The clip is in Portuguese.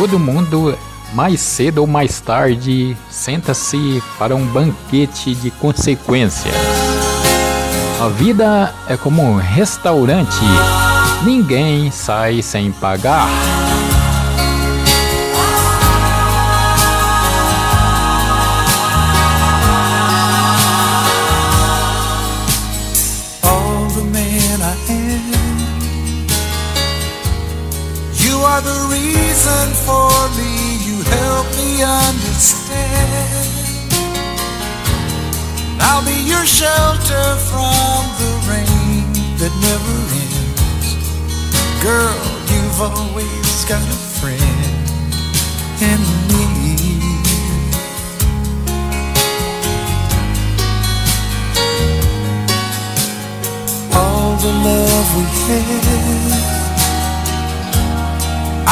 Todo mundo, mais cedo ou mais tarde, senta-se para um banquete de consequências. A vida é como um restaurante, ninguém sai sem pagar. the reason for me, you help me understand. I'll be your shelter from the rain that never ends. Girl, you've always got a friend in me. all the love we had.